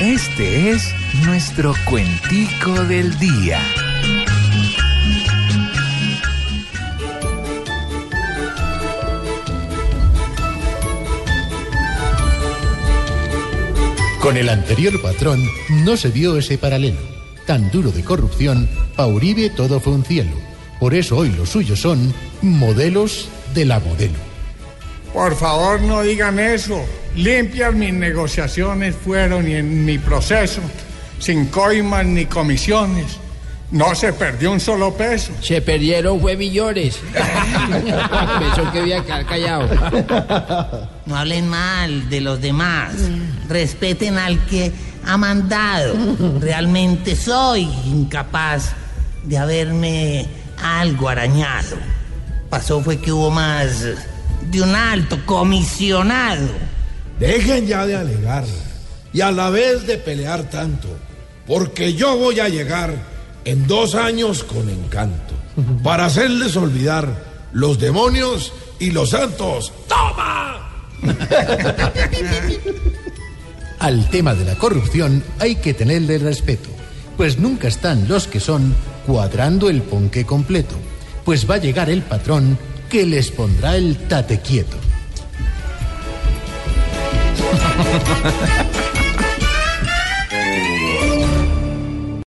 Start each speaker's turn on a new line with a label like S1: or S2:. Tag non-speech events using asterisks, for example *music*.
S1: Este es nuestro cuentico del día.
S2: Con el anterior patrón no se vio ese paralelo. Tan duro de corrupción, pa' Uribe todo fue un cielo. Por eso hoy los suyos son modelos de la modelo.
S3: Por favor, no digan eso. Limpias mis negociaciones fueron y en mi proceso, sin coimas ni comisiones. No se perdió un solo peso.
S4: Se perdieron fue millones. *laughs* Pensó que había callado.
S5: No hablen mal de los demás. Respeten al que ha mandado. Realmente soy incapaz de haberme algo arañado. Pasó fue que hubo más de un alto comisionado.
S6: Dejen ya de alegar y a la vez de pelear tanto, porque yo voy a llegar en dos años con encanto para hacerles olvidar los demonios y los santos. ¡Toma! *laughs*
S2: Al tema de la corrupción hay que tenerle respeto, pues nunca están los que son cuadrando el ponque completo, pues va a llegar el patrón que les pondrá el tate quieto. *laughs*